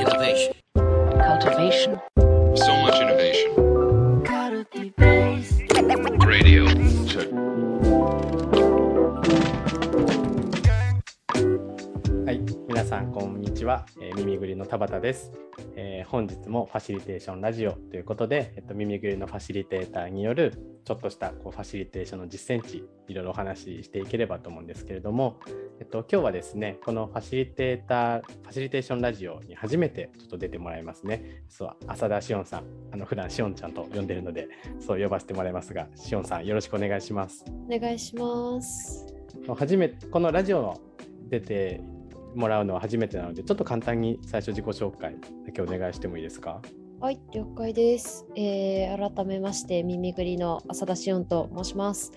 Innovation. cultivation, So much innovation. Radio. Check. さんこんにちは、えー耳ぐりの田畑です、えー本日もファシリテーションラジオということで、えっと、耳ぐりのファシリテーターによるちょっとしたこうファシリテーションの実践値いろいろお話ししていければと思うんですけれども、えっと、今日はですねこのファシリテーターファシリテーションラジオに初めてちょっと出てもらいますね。そう浅田しおんさんあの普段しおんちゃんと呼んでるのでそう呼ばせてもらいますがしおんさんよろしくお願いします。お願いします。初めてこのラジオの出てもらうのは初めてなのでちょっと簡単に最初自己紹介だけお願いしてもいいですか？はい、了解です。えー改めまして、耳ぐりの浅田しおんと申します。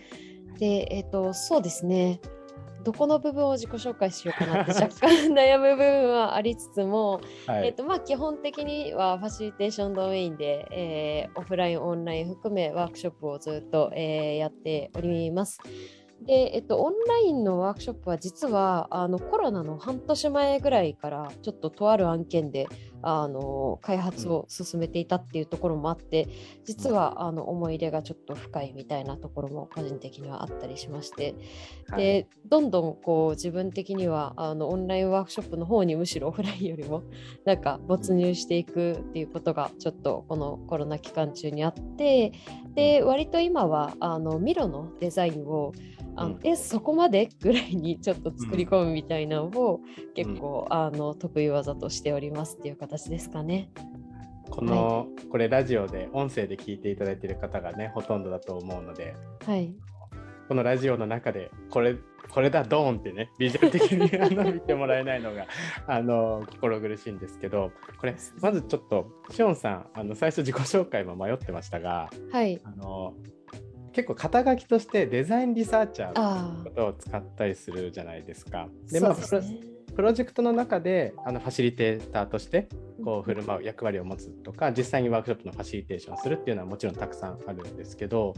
で、えっ、と、そうですね。どこの部分を自己紹介しようかなって若干 悩む部分はありつつも、はい、えっとまあ、基本的にはファシリテーションドメインで、えーオフライン、オンライン含めワークショップをずっと、えーやっております。で、えっと、オンラインのワークショップは実はあのコロナの半年前ぐらいからちょっととある案件であの開発を進めていたっていうところもあって、実はあの思い入れがちょっと深いみたいなところも個人的にはあったりしまして、はい。でどんどんこう自分的にはあのオンラインワークショップの方にむしろオフラインよりも なんか没入していくっていうことがちょっとこのコロナ期間中にあってで割と今はあのミロのデザインをあのうん。えそこまでぐらいにちょっと作り込むみたいなのを結構、あの得意技としておりますっていう形ですかね。この、これラジオで音声で聞いていただいている方がねほとんどだと思うのではい、このラジオの中でこれこれだドーンってねビジュアル的にあの見てもらえないのが あの心苦しいんですけどこれまずちょっとしおんさんあの最初自己紹介も迷ってましたがはい、あの結構肩書きとしてデザインリサーチャーあのことを使ったりするじゃないですか。あ、そうまあですね。プロジェクトの中であのファシリテーターとしてこう振る舞う役割を持つとか実際にワークショップのファシリテーションをするっていうのはもちろんたくさんあるんですけど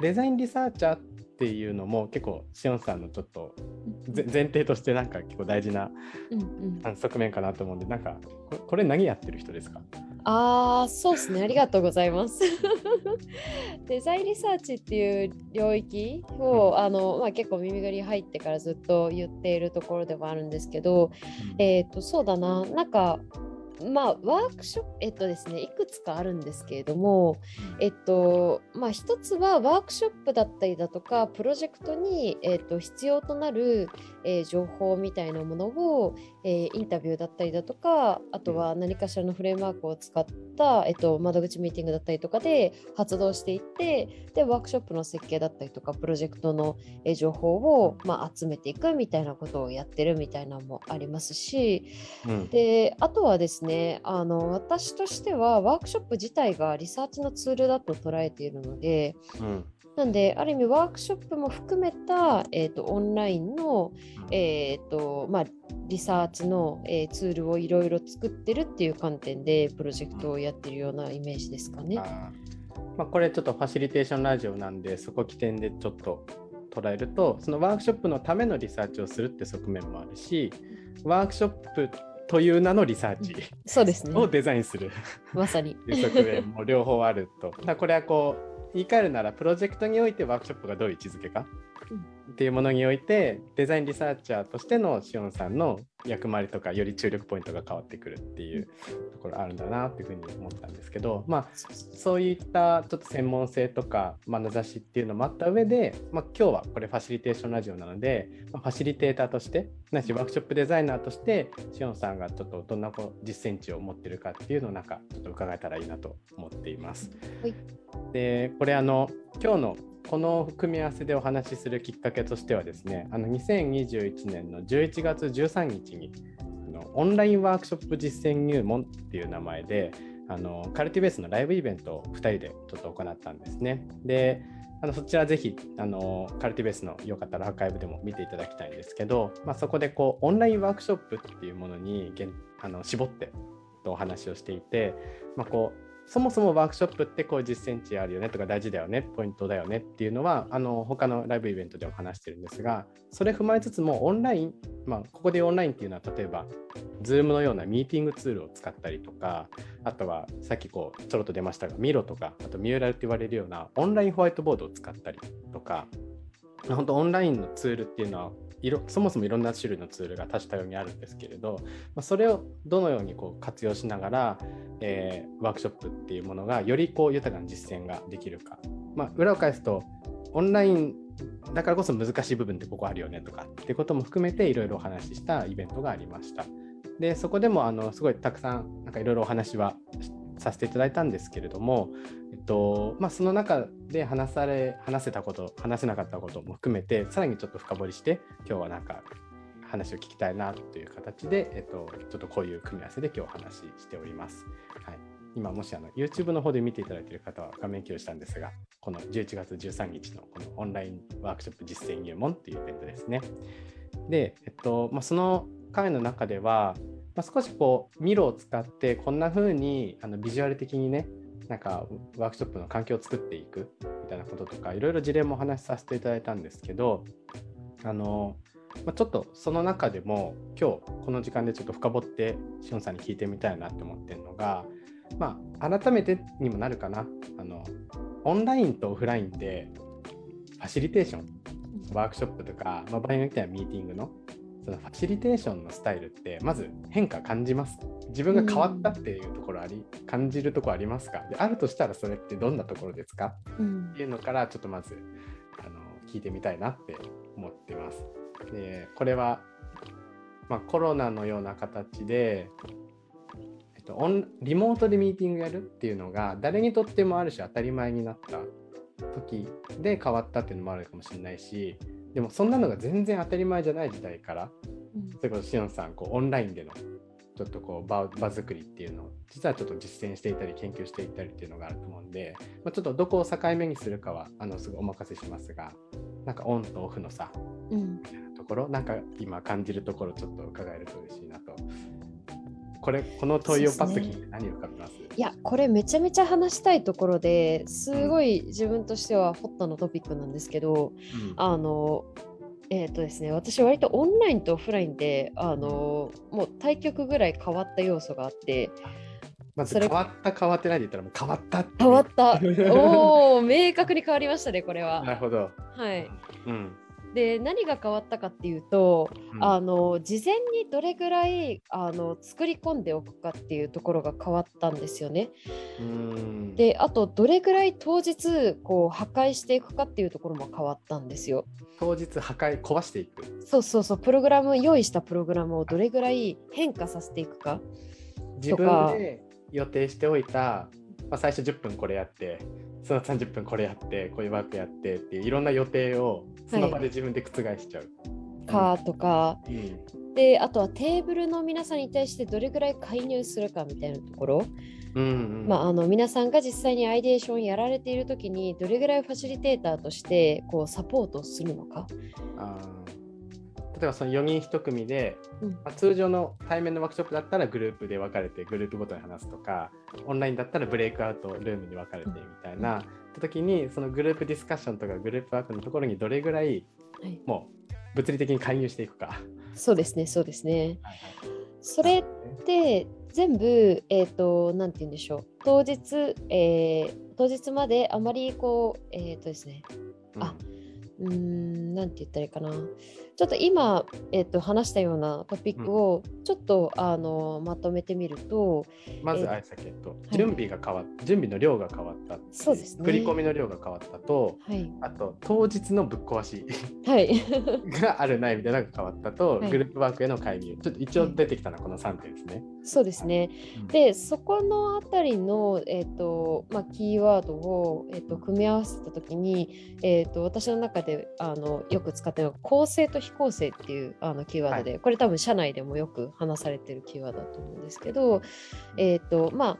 デザインリサーチャーっていうのも結構しおんさんのちょっとぜ前提としてなんか結構大事な側面かなと思うんでなんかこれ何やってる人ですか？ああ、そうですね。ありがとうございます。デザインリサーチっていう領域を、あのまあ、結構耳ぐり入ってからずっと言っているところではあるんですけど、えっ、と、そうだな、なんか、まあ、ワークショップ、えっとですね、いくつかあるんですけれども、えっと、まあ、一つはワークショップだったりだとか、プロジェクトに、えっと、必要となる、えー情報みたいなものを、えーインタビューだったりだとか、あとは何かしらのフレームワークを使った、えっと、窓口ミーティングだったりとかで発動していって、で、ワークショップの設計だったりとか、プロジェクトの、えー情報を、まあ、集めていくみたいなことをやってるみたいなのもありますし、うん。であとはですねあの私としてはワークショップ自体がリサーチのツールだと捉えているのでうん。なんである意味ワークショップも含めた、えー、とオンラインの、えーとまあ、リサーチの、えーツールをいろいろ作ってるっていう観点でプロジェクトをやってるようなイメージですかね。まあ、これちょっとファシリテーションラジオなんでそこ起点でちょっと捉えるとそのワークショップのためのリサーチをするって側面もあるしワークショップという名のリサーチそうですね。をデザインする。まさに。いう側面も両方あると。これはこう言い換えるならプロジェクトにおいてワークショップがどういう位置づけかっていうものにおいてデザインリサーチャーとしてのしおんさんの役回りとかより注力ポイントが変わってくるっていうところあるんだなっていうふうに思ったんですけどまあそういったちょっと専門性とか眼差しっていうのもあった上で、まあ、今日はこれファシリテーションラジオなので、まあファシリテーターとしてないしワークショップデザイナーとしてしおんさんがちょっとどんなこう実践値を持ってるかっていうのをなんかちょっと伺えたらいいなと思っています。はいでこれあの今日のこの組み合わせでお話しするきっかけとしてはですねあの2021年の11月13日にあのオンラインワークショップ実践入門っていう名前であのカルティベースのライブイベントを2人でちょっと行ったんですね。であのそちらぜひあのカルティベースのよかったらアーカイブでも見ていただきたいんですけど、まあ、そこでこうオンラインワークショップっていうものにあの絞ってお話をしていて、まあ、こうそもそもワークショップってこういう実践値あるよねとか大事だよねポイントだよねっていうのはあの他のライブイベントでも話してるんですがそれ踏まえつつもオンライン、まあ、ここでオンラインっていうのは例えば Zoom のようなミーティングツールを使ったりとかあとはさっきこうちょろっと出ましたがミロとかあとミューラルって言われるようなオンラインホワイトボードを使ったりとか本当オンラインのツールっていうのはそもそもいろんな種類のツールが多種多様にあるんですけれど、まあ、それをどのようにこう活用しながら、えーワークショップっていうものがよりこう豊かな実践ができるか、まあ、裏を返すとオンラインだからこそ難しい部分ってここあるよねとかってことも含めていろいろお話ししたイベントがありました。でそこでもあのすごいたくさんいろいろお話はさせていただいたんですけれども、えっとまあ、その中で話され話せたこと話せなかったことも含めてさらにちょっと深掘りして今日はなんか話を聞きたいなという形で、えっと、ちょっとこういう組み合わせで今日お話ししております。はい、今もしあの YouTube の方で見ていただいている方は画面共有したんですがこの11月13日のこのオンラインワークショップ実践入門というイベントですね。で、えっとまあ、その会の中では、まあ、少しこうミロを使ってこんな風にあのビジュアル的にねなんかワークショップの環境を作っていくみたいなこととかいろいろ事例もお話しさせていただいたんですけどあの、まあ、ちょっとその中でも今日この時間でちょっと深掘ってしおんさんに聞いてみたいなって思ってるのが、まあ、改めてにもなるかな。あのオンラインとオフラインでファシリテーションワークショップとか、まあ、場合によってはミーティングのそのファシリテーションのスタイルってまず変化感じます。自分が変わったっていうところあり、感じるところありますか？であるとしたらそれってどんなところですか？うん。っていうのからちょっとまずあの聞いてみたいなって思ってます。でこれは、まあ、コロナのような形で、えっと、オンリモートでミーティングやるっていうのが誰にとってもある種当たり前になった時で変わったっていうのもあるかもしれないしでもそんなのが全然当たり前じゃない時代からそれこそしおんさんこうオンラインでのちょっとこう場場作りっていうのを実はちょっと実践していたり研究していったりっていうのがあると思うんで、まあ、ちょっとどこを境目にするかはあのすぐお任せしますがなんかオンとオフの差うん。みたいなところなんか今感じるところちょっと伺えると嬉しいなとこれこの問いをパッと聞いて何を浮かべます？いやこれめちゃめちゃ話したいところですごい自分としてはホットなトピックなんですけど、うん。あのえっ、とですね私割とオンラインとオフラインであのもう対局ぐらい変わった要素があってまず変わった変わってないで言ったらもう変わった変わった。おお明確に変わりましたねこれなはるほど、はい。うんで何が変わったかっていうと、うんあの事前にどれぐらいあの作り込んでおくかっていうところが変わったんですよね。うんであとどれぐらい当日こう破壊していくかっていうところも変わったんですよ。当日破壊壊していくそうそうそうプログラム用意したプログラムをどれぐらい変化させていくか。自分で予定しておいた、まあ、最初10分これやってその30分これやってこういうワークやってっていういろんな予定をその場で自分で覆しちゃう。かとか。うん。であとはテーブルの皆さんに対してどれぐらい介入するかみたいなところ、うんうん。まあ、あの皆さんが実際にアイデーションやられている時にどれぐらいファシリテーターとしてこうサポートするのか。あえばその4人1組で、うんまあ、通常の対面のワークショップだったらグループで分かれてグループごとに話すとかオンラインだったらブレイクアウトルームに分かれてみたいな時にそのグループディスカッションとかグループワークのところにどれぐらいはい、もう物理的に介入していくか。そうですねそうですね。はいそれって全部、えっ、と、なんて言うんでしょう。当日、えー当日まであまりこう、えっ、とですね、あうーん、なんて言ったらいいかな。ちょっと今、えっ、と、話したようなトピックをちょっと、あの、まとめてみると、まずえーあれだけど、準備が変わっ準備の量が変わったそうですね振り込みの量が変わったとはい。あと当日のぶっ壊しはい。があるないみたいなのが変わったと、はいグループワークへの介入ちょっと一応出てきたのはこの3点ですね。そうですね。で、そこのあたりの、えっ、と、まあ、キーワードを、えっ、と、組み合わせたときに、えっ、と、私の中で、あの、よく使ってるのが、構成と非構成っていう、あの、キーワードで、これ多分、社内でもよく話されてるキーワードだと思うんですけど、えっ、と、まあ、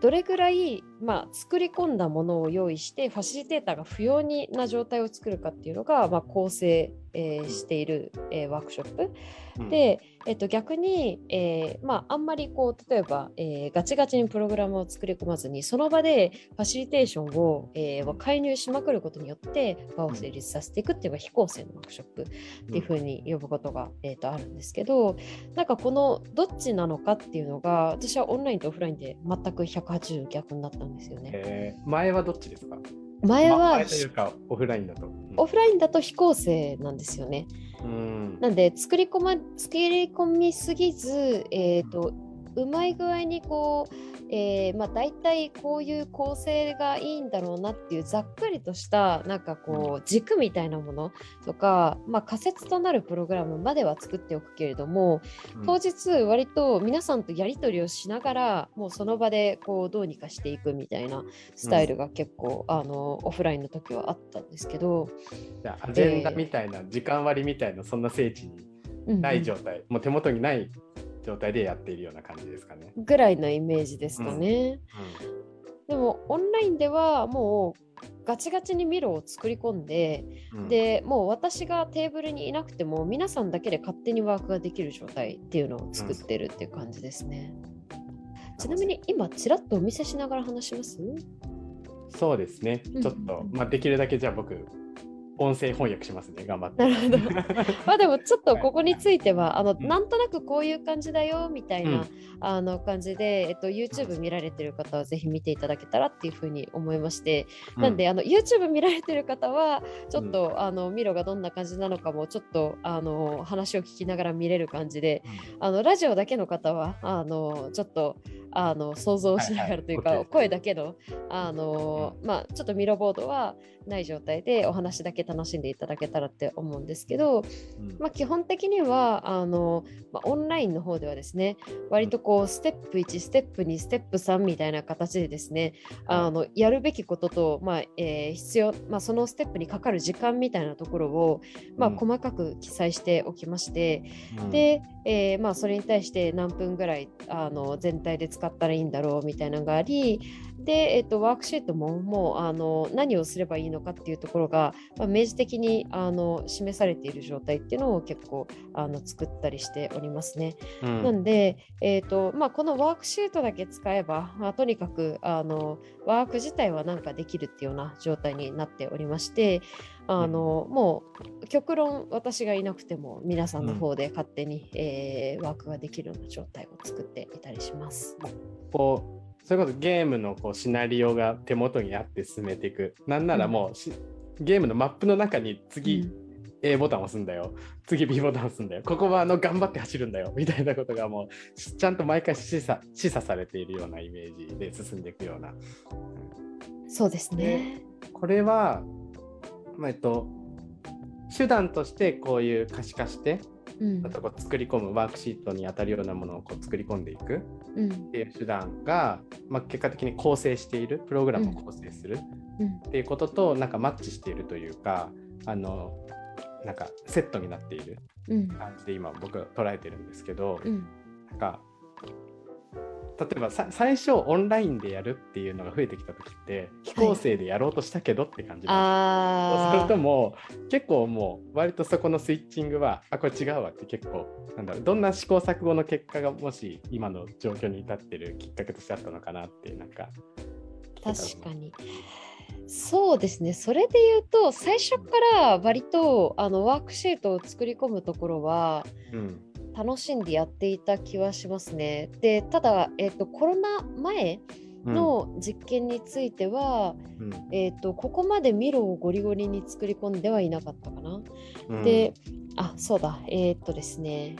どれぐらいまあ、作り込んだものを用意してファシリテーターが不要にな状態を作るかっていうのが、まあ、構成、えーしている、えーワークショップ。うん、で、えっと、逆に、えーまあ、あんまりこう例えば、えーガチガチにプログラムを作り込まずにその場でファシリテーションを、えー介入しまくることによって場を成立させていくっていうのが非構成のワークショップっていうふうに呼ぶことが、えー、とあるんですけどなんかこのどっちなのかっていうのが私はオンラインとオフラインで全く180逆になったんですよね。えー前はどっちですか？前は、ま前というかオフラインだと。うんオフラインだと非構成なんですよね。うんなんで作り込ま作り込みすぎず、えー、とうまい具合にこう、えーまあ、大体こういう構成がいいんだろうなっていうざっくりとしたなんかこう軸みたいなものとか、まあ、仮説となるプログラムまでは作っておくけれども当日割と皆さんとやり取りをしながらもうその場でこうどうにかしていくみたいなスタイルが結構、あのオフラインの時はあったんですけど、じゃあアジェンダみたいな、時間割みたいなそんな聖地にうん。ない状態、もう手元にない状態でやっているような感じですかね。ぐらいのイメージですかね。でもオンラインではもうガチガチにミロを作り込んで、うん、でもう私がテーブルにいなくても皆さんだけで勝手にワークができる状態っていうのを作ってるっていう感じですね。ちなみに今ちらっとお見せしながら話します？そうですね、うん。ちょっと、まあ、できるだけじゃあ僕、音声翻訳しますね、頑張って。なるほど。まあでもちょっとここについてはあの、うんなんとなくこういう感じだよみたいな、うん。あの感じで、えっと、YouTube 見られてる方はぜひ見ていただけたらっていうふうに思いまして、なんであの YouTube 見られてる方はちょっと、あのミロがどんな感じなのかもちょっとあの話を聞きながら見れる感じであのラジオだけの方はあのちょっとあの想像しながらというか、はいはい。声だけのあの、まあ、ちょっとミロボードはない状態でお話だけ楽しんでいただけたらって思うんですけど、まあ、基本的にはあの、まあ、オンラインの方ではですね割とこうステップ1ステップ2ステップ3みたいな形でですねあのやるべきことと、まあえー必要、まあ、そのステップにかかる時間みたいなところを、まあ、うん。細かく記載しておきまして、うん。で、えーまあ、それに対して何分ぐらいあの全体で使ったらいいんだろうみたいなのがありで、えっとワークシートももうあの何をすればいいのかっていうところが、まあ、明示的にあの示されている状態っていうのを結構あの作ったりしておりますね。うんなんで、えーとまあ、このワークシートだけ使えば、まあ、とにかくあのワーク自体はなんかできるっていうような状態になっておりましてあの、もう極論私がいなくても皆さんの方で勝手に、えーワークができるような状態を作っていたりします。こうそれこそゲームのこうシナリオが手元にあって進めていく。なんならもうし、ゲームのマップの中に次、うん。A ボタンを押すんだよ。次 B ボタンを押すんだよ。ここはあの頑張って走るんだよ。みたいなことがもうしちゃんと毎回示唆示唆されているようなイメージで進んでいくような。そうですね。これは、まあえっと、手段としてこういう可視化してうん。あとこう作り込むワークシートに当たるようなものをこう作り込んでいく。うん。っていう手段が、まあ、結果的に構成しているプログラムを構成する。うん。っていうこととなんかマッチしているというかあのなんかセットになっているうん。感じで今僕は捉えてるんですけど、うん。なんか例えばさ最初オンラインでやるっていうのが増えてきた時って非構成でやろうとしたけどって感じなんですあそうするとーもう結構もう割とそこのスイッチングはあこれ違うわって結構なんだろうどんな試行錯誤の結果がもし今の状況に至ってるきっかけとしてあったのかなってなんか確かに。そうですね。それで言うと、最初から割とあのワークシートを作り込むところはうん楽しんでやっていた気はしますね。で、ただ、えっとコロナ前うんの実験については、うんえっとここまでミロをゴリゴリに作り込んではいなかったかな。うんで、あ、そうだ、えーっとですね。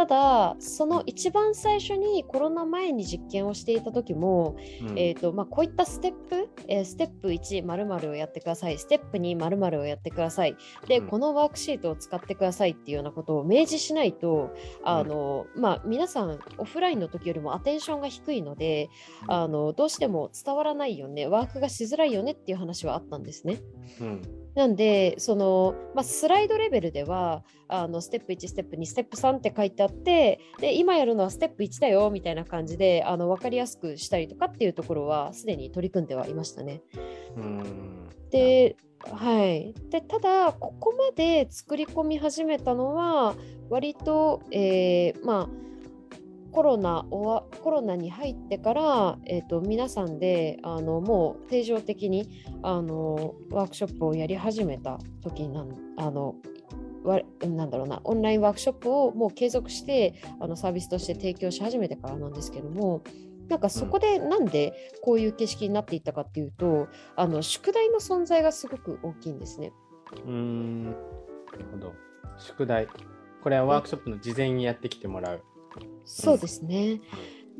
ただ、その一番最初にコロナ前に実験をしていた時も、うん。えーとまあ、こういったステップ、えーステップ1、〇〇をやってください、ステップ2、〇〇をやってください、で、うん。このワークシートを使ってくださいっていうようなことを明示しないと、あのまあ、皆さん、オフラインの時よりもアテンションが低いので、あのどうしても伝わらないよね、ワークがしづらいよねっていう話はあったんですね。うんなんでその、まあ、スライドレベルではあのステップ1ステップ2ステップ3って書いてあってで今やるのはステップ1だよみたいな感じであの分かりやすくしたりとかっていうところはすでに取り組んではいましたね。うん。ではい、でただここまで作り込み始めたのは割と、えーまあコロナおわコロナに入ってから、えー、と皆さんであのもう定常的にあのワークショップをやり始めた時なんあのわなんだろうなオンラインワークショップをもう継続してあのサービスとして提供し始めてからなんですけどもなんかそこでなんでこういう景色になっていったかっていうと、あの宿題の存在がすごく大きいんですね。うん。なるほど。宿題。これはワークショップの事前にやってきてもらうそうですね。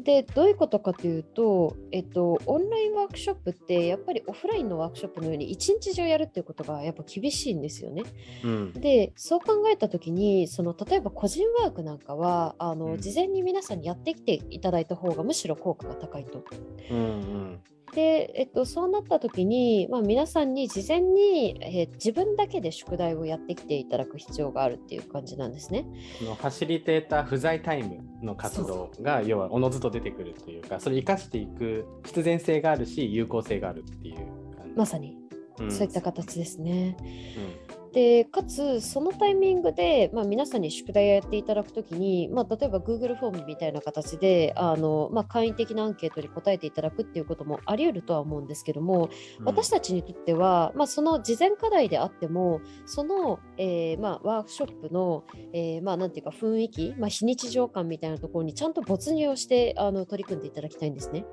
でどういうことかというと、えっと、オンラインワークショップってやっぱりオフラインのワークショップのように一日中やるっていうことがやっぱ厳しいんですよね。うんでそう考えた時にその例えば個人ワークなんかはあの、うん事前に皆さんにやってきていただいた方がむしろ効果が高いと。うんうんで、えっと、そうなった時に、まあ、皆さんに事前に、えー自分だけで宿題をやってきていただく必要があるっていう感じなんですね。そのファシリテーター不在タイムの活動が要はおのずと出てくるというかそれを生かしていく必然性があるし有効性があるっていう感じ。まさに。うん。そういった形ですね。うんでかつそのタイミングで、まあ、皆さんに宿題をやっていただくときに、まあ、例えば Google フォームみたいな形であの、まあ、簡易的なアンケートに答えていただくっていうこともあり得るとは思うんですけども、私たちにとっては、まあ、その事前課題であってもその、えーまあ、ワークショップの、えーまあ、なんていうか雰囲気、まあ、非日常感みたいなところにちゃんと没入をしてあの取り組んでいただきたいんですね。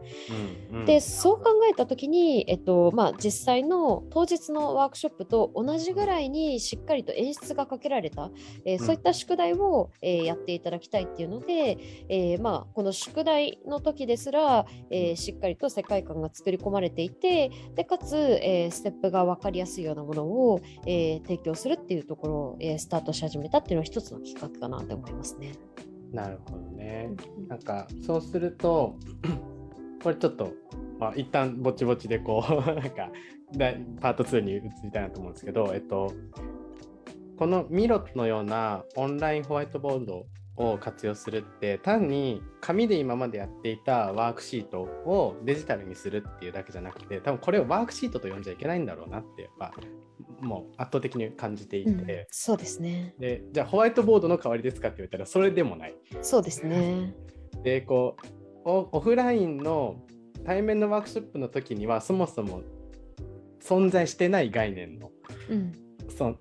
うんうんでそう考えた時に、えっとまあ、実際の当日のワークショップと同じぐらいにしっかりと演出がかけられた、えーうんそういった宿題を、えーやっていただきたいっていうので、えーまあ、この宿題の時ですら、えーしっかりと世界観が作り込まれていてでかつ、えーステップが分かりやすいようなものを、えー提供するっていうところを、えースタートし始めたっていうのは一つのきっかけかなと思いますね。なるほどね。なんかそうすると これちょっと、まあ、一旦ぼちぼちでこう なんかだパート2に移りたいなと思うんですけど、えっと、このミロのようなオンラインホワイトボードを活用するって単に紙で今までやっていたワークシートをデジタルにするっていうだけじゃなくて多分これをワークシートと呼んじゃいけないんだろうなってやっぱもう圧倒的に感じていて、うんそうですね。でじゃあホワイトボードの代わりですかって言われたらそれでもない。そうですね。でこうオオフラインの対面のワークショップの時にはそもそも存在してない概念のうんその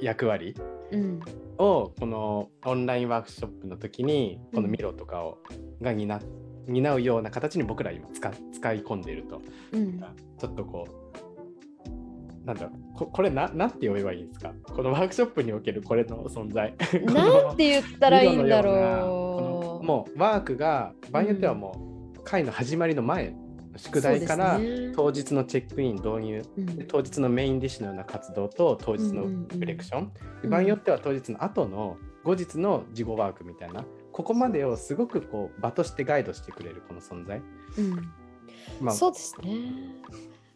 役割うんをこのオンラインワークショップの時にこのミロとかを、が担担うような形に僕ら今使使い込んでいると。うん。ちょっとこうなんだろうここれななんて呼べばいいんですか？このワークショップにおけるこれの存在。なんて言ったらいいんだろこのもうワークが場合によってはもう会の始まりの前宿題から当日のチェックイン導入う。うん。で当日のメインディッシュのような活動と当日のリフレクション、うん。場合によっては当日の後の後日の事後ワークみたいなここまでをすごくこう場としてガイドしてくれるこの存在、うん。まあ、そうですね。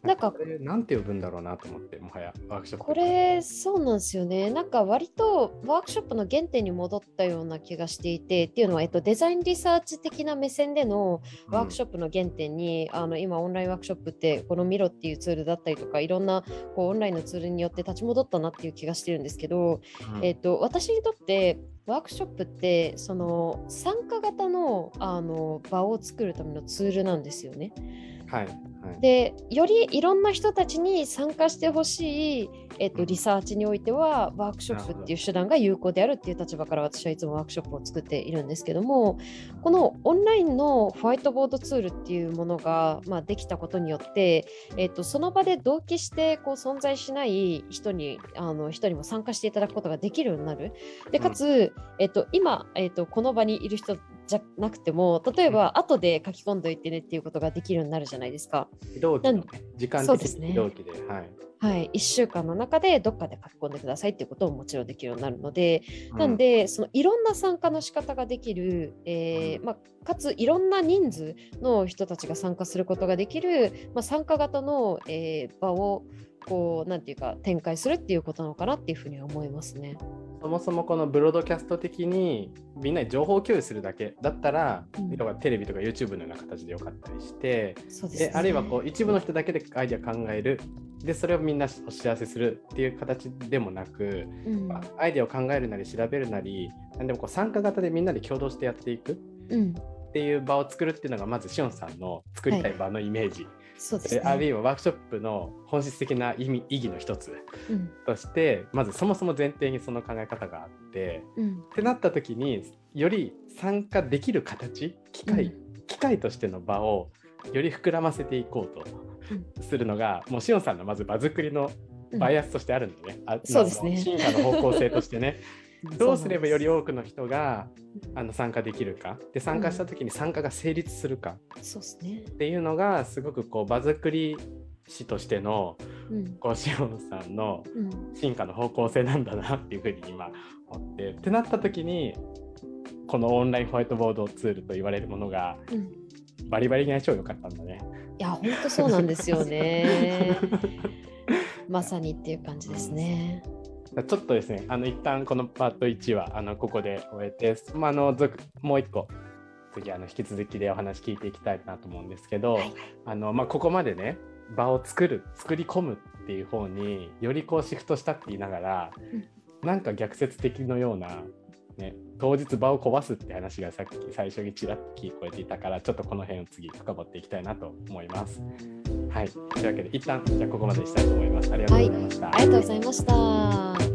なんかこれなんて呼ぶんだろうなと思ってもはやワークショップこれそうなんですよね。なんか割とワークショップの原点に戻ったような気がしていてっていうのは、えっと、デザインリサーチ的な目線でのワークショップの原点に、あの今オンラインワークショップってこのミロっていうツールだったりとかいろんなこうオンラインのツールによって立ち戻ったなっていう気がしてるんですけど、うんえっと、私にとってワークショップってその参加型のあの場を作るためのツールなんですよね。はいはい。でよりいろんな人たちに参加してほしい、えっと、うん。リサーチにおいてはワークショップっていう手段が有効であるっていう立場から私はいつもワークショップを作っているんですけどもこのオンラインのホワイトボードツールっていうものが、まあ、できたことによって、えっと、その場で同期してこう存在しない人にあの人にも参加していただくことができるようになる。でかつ、えっと、今、えっと、この場にいる人じゃなくても例えば後で書き込んどいてねっていうことができるようになるじゃないですか。時間的そうですね。に同期ではい。はい、1週間の中でどっかで書き込んでくださいっていうことももちろんできるようになるので、うん。なんでそのいろんな参加の仕方ができる、えーまあ、かついろんな人数の人たちが参加することができる、まあ、参加型の、えー場をこうなんていうか展開するっていうことなのかなっていうふうには思いますね。そもそもこのブロードキャスト的にみんなに情報共有するだけ。だったら、うん。テレビとか YouTube のような形でよかったりして、ね。であるいはこう一部の人だけでアイデア考える。でそれをみんなお知らせするっていう形でもなく、うん。アイデアを考えるなり調べるなり何でもこう参加型でみんなで共同してやっていくっうん、ていう場を作るっていうのがまずしおんさんの作りたい。場のイメージ、そうですであるね。いはワークショップの本質的な意味意義の一つうん。としてまずそもそも前提にその考え方があってうん。ってなった時により参加できる形機会、機会としての場をより膨らませていこうとするのが、もうしおんさんのまず場作りのうん。バイアスとしてあるんでね、あそうですね。進化の方向性としてねどうすればより多多くの人があの参加できるか？で参加した時に参加が成立するか？っていうのがすごくこう場作り師としてのうんこうしおんさんのうん進化の方向性なんだなっていうふうに今思ってってなった時にこのオンラインホワイトボードツールと言われるものがうんバリバリに相性良かったんだね。いや本当そうなんですよね。まさにっていう感じですね。ちょっとですね、あの一旦このパート1はあのここで終えて、まあ、あの続もう一個次あの引き続きでお話聞いていきたいなと思うんですけど、あのまあ、ここまでね場を作る作り込むっていう方によりこうシフトしたって言いながら、なんか逆説的のような、ね、当日場を壊すって話がさっき最初にちらっと聞こえていたからちょっとこの辺を次深掘っていきたいなと思います。はい、というわけで一旦じゃあここまでにしたいと思います。ありがとうございました。ありがとうございました。